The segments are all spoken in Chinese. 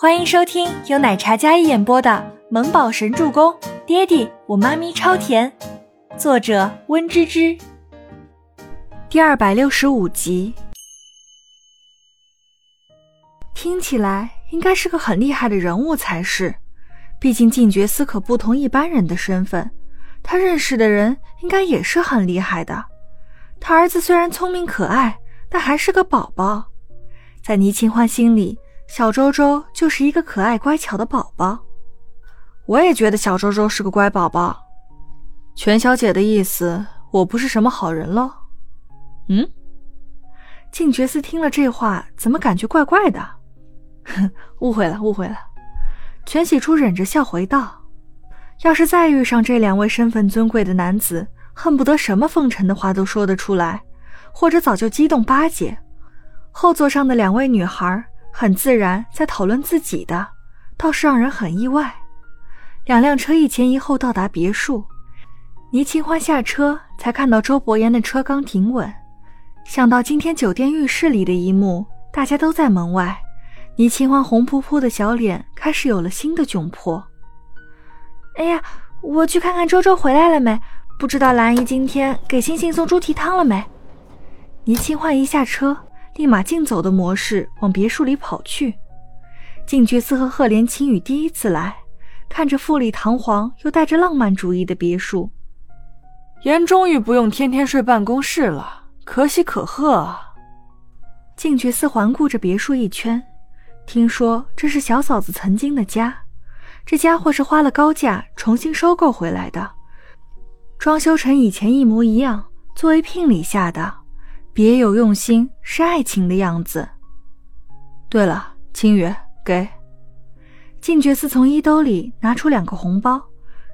欢迎收听由奶茶嘉一演播的《萌宝神助攻》，爹地我妈咪超甜，作者温芝芝。第二百六十五集。听起来应该是个很厉害的人物才是，毕竟静觉司可不同一般人的身份，他认识的人应该也是很厉害的。他儿子虽然聪明可爱，但还是个宝宝。在倪清欢心里，小周周就是一个可爱乖巧的宝宝。我也觉得小周周是个乖宝宝。全小姐的意思，我不是什么好人喽？嗯？静觉寺听了这话，怎么感觉怪怪的？哼，误会了，误会了。全喜初忍着笑回道：“要是再遇上这两位身份尊贵的男子。”恨不得什么奉承的话都说得出来，或者早就激动巴结。后座上的两位女孩很自然在讨论自己的，倒是让人很意外。两辆车一前一后到达别墅，倪清欢下车才看到周伯言的车刚停稳。想到今天酒店浴室里的一幕，大家都在门外，倪清欢红扑扑的小脸开始有了新的窘迫。哎呀，我去看看周周回来了没。不知道兰姨今天给星星送猪蹄汤了没？倪清欢一下车，立马竞走的模式往别墅里跑去。静觉寺和赫连青羽第一次来，看着富丽堂皇又带着浪漫主义的别墅，言终于不用天天睡办公室了，可喜可贺啊！静觉寺环顾着别墅一圈，听说这是小嫂子曾经的家，这家伙是花了高价重新收购回来的。装修成以前一模一样，作为聘礼下的，别有用心，是爱情的样子。对了，清雨，给。静觉寺从衣兜里拿出两个红包，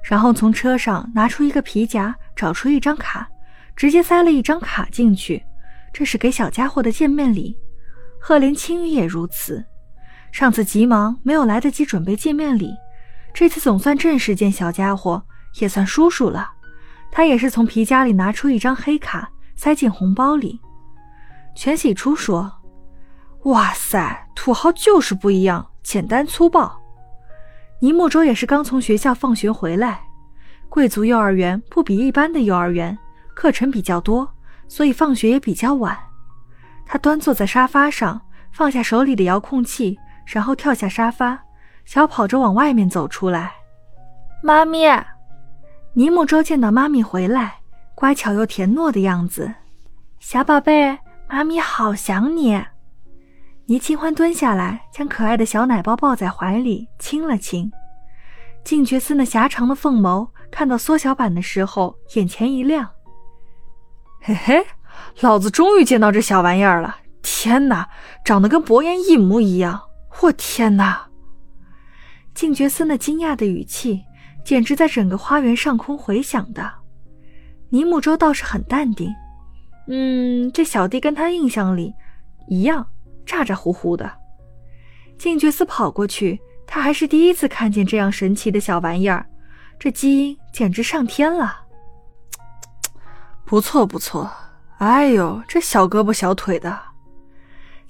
然后从车上拿出一个皮夹，找出一张卡，直接塞了一张卡进去。这是给小家伙的见面礼。赫连青雨也如此。上次急忙没有来得及准备见面礼，这次总算正式见小家伙，也算叔叔了。他也是从皮夹里拿出一张黑卡，塞进红包里。全喜初说：“哇塞，土豪就是不一样，简单粗暴。”倪木舟也是刚从学校放学回来。贵族幼儿园不比一般的幼儿园，课程比较多，所以放学也比较晚。他端坐在沙发上，放下手里的遥控器，然后跳下沙发，小跑着往外面走出来。妈咪。尼木舟见到妈咪回来，乖巧又甜糯的样子，小宝贝，妈咪好想你。倪清欢蹲下来，将可爱的小奶包抱在怀里，亲了亲。静觉寺那狭长的凤眸，看到缩小版的时候，眼前一亮。嘿嘿，老子终于见到这小玩意儿了！天哪，长得跟伯言一模一样！我天哪！静觉寺那惊讶的语气。简直在整个花园上空回响的，尼木舟倒是很淡定。嗯，这小弟跟他印象里一样，咋咋呼呼的。静觉寺跑过去，他还是第一次看见这样神奇的小玩意儿，这基因简直上天了。不错不错，哎呦，这小胳膊小腿的。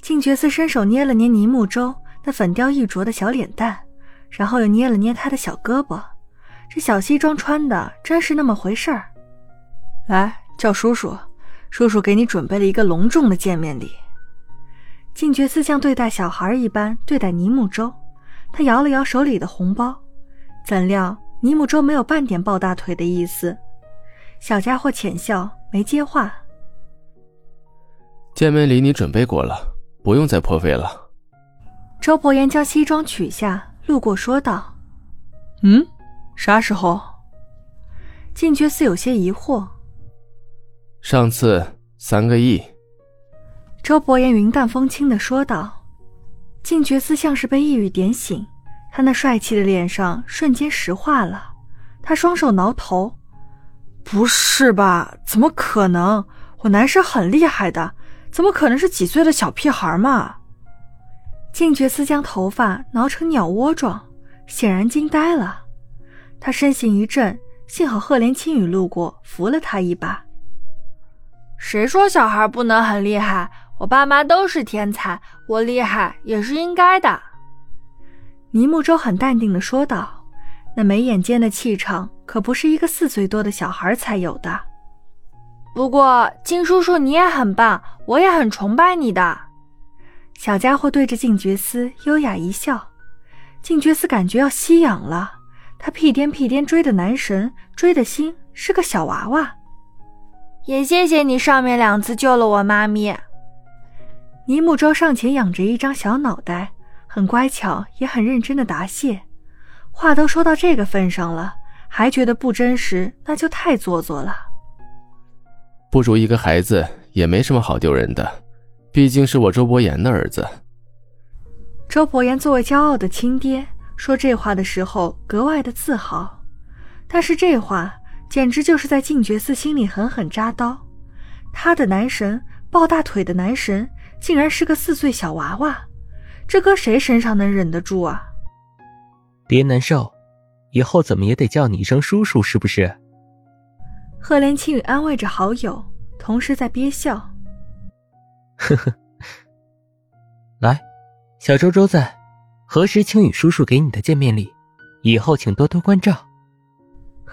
静觉寺伸手捏了捏尼木舟那粉雕玉琢的小脸蛋，然后又捏了捏他的小胳膊。这小西装穿的真是那么回事儿。来，叫叔叔，叔叔给你准备了一个隆重的见面礼。静觉寺像对待小孩一般对待尼木舟，他摇了摇手里的红包，怎料尼木舟没有半点抱大腿的意思。小家伙浅笑，没接话。见面礼你准备过了，不用再破费了。周伯言将西装取下，路过说道：“嗯。”啥时候？静觉寺有些疑惑。上次三个亿。周伯言云淡风轻的说道。静觉寺像是被一语点醒，他那帅气的脸上瞬间石化了。他双手挠头：“不是吧？怎么可能？我男神很厉害的，怎么可能是几岁的小屁孩嘛？”静觉寺将头发挠成鸟窝状，显然惊呆了。他身形一震，幸好赫连青羽路过，扶了他一把。谁说小孩不能很厉害？我爸妈都是天才，我厉害也是应该的。倪木舟很淡定的说道：“那眉眼间的气场，可不是一个四岁多的小孩才有的。不过，金叔叔你也很棒，我也很崇拜你的。”小家伙对着静觉司优雅一笑，静觉司感觉要吸氧了。他屁颠屁颠追的男神，追的心是个小娃娃。也谢谢你上面两次救了我妈咪。倪木舟上前仰着一张小脑袋，很乖巧，也很认真的答谢。话都说到这个份上了，还觉得不真实，那就太做作了。不如一个孩子也没什么好丢人的。毕竟是我周伯言的儿子。周伯言作为骄傲的亲爹，说这话的时候格外的自豪。但是这话简直就是在静觉寺心里狠狠扎刀。他的男神，抱大腿的男神，竟然是个四岁小娃娃，这搁谁身上能忍得住啊？别难受，以后怎么也得叫你一声叔叔，是不是？赫连青雨安慰着好友，同时在憋笑。呵呵，来，小周周在，何时青雨叔叔给你的见面礼？以后请多多关照。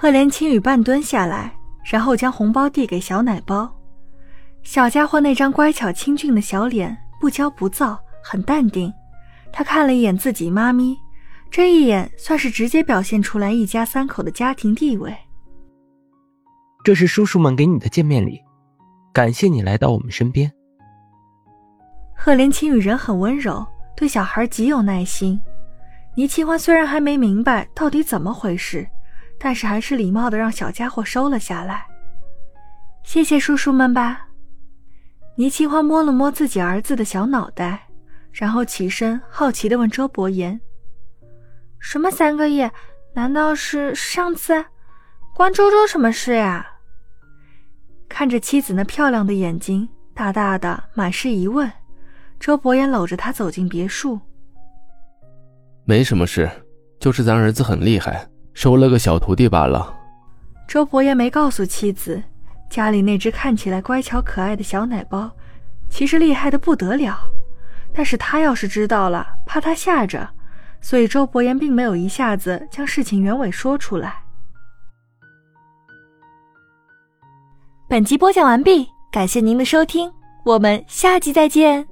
赫连青羽半蹲下来，然后将红包递给小奶包。小家伙那张乖巧清俊的小脸，不骄不躁，很淡定。他看了一眼自己妈咪，这一眼算是直接表现出来一家三口的家庭地位。这是叔叔们给你的见面礼，感谢你来到我们身边。赫连青雨人很温柔，对小孩极有耐心。倪清欢虽然还没明白到底怎么回事，但是还是礼貌的让小家伙收了下来。谢谢叔叔们吧。倪清欢摸了摸自己儿子的小脑袋，然后起身，好奇的问周伯言：“什么三个亿？难道是上次？关周周什么事呀？”看着妻子那漂亮的眼睛，大大的，满是疑问。周伯言搂着她走进别墅，没什么事，就是咱儿子很厉害，收了个小徒弟罢了。周伯言没告诉妻子，家里那只看起来乖巧可爱的小奶包，其实厉害的不得了。但是他要是知道了，怕他吓着，所以周伯言并没有一下子将事情原委说出来。本集播讲完毕，感谢您的收听，我们下集再见。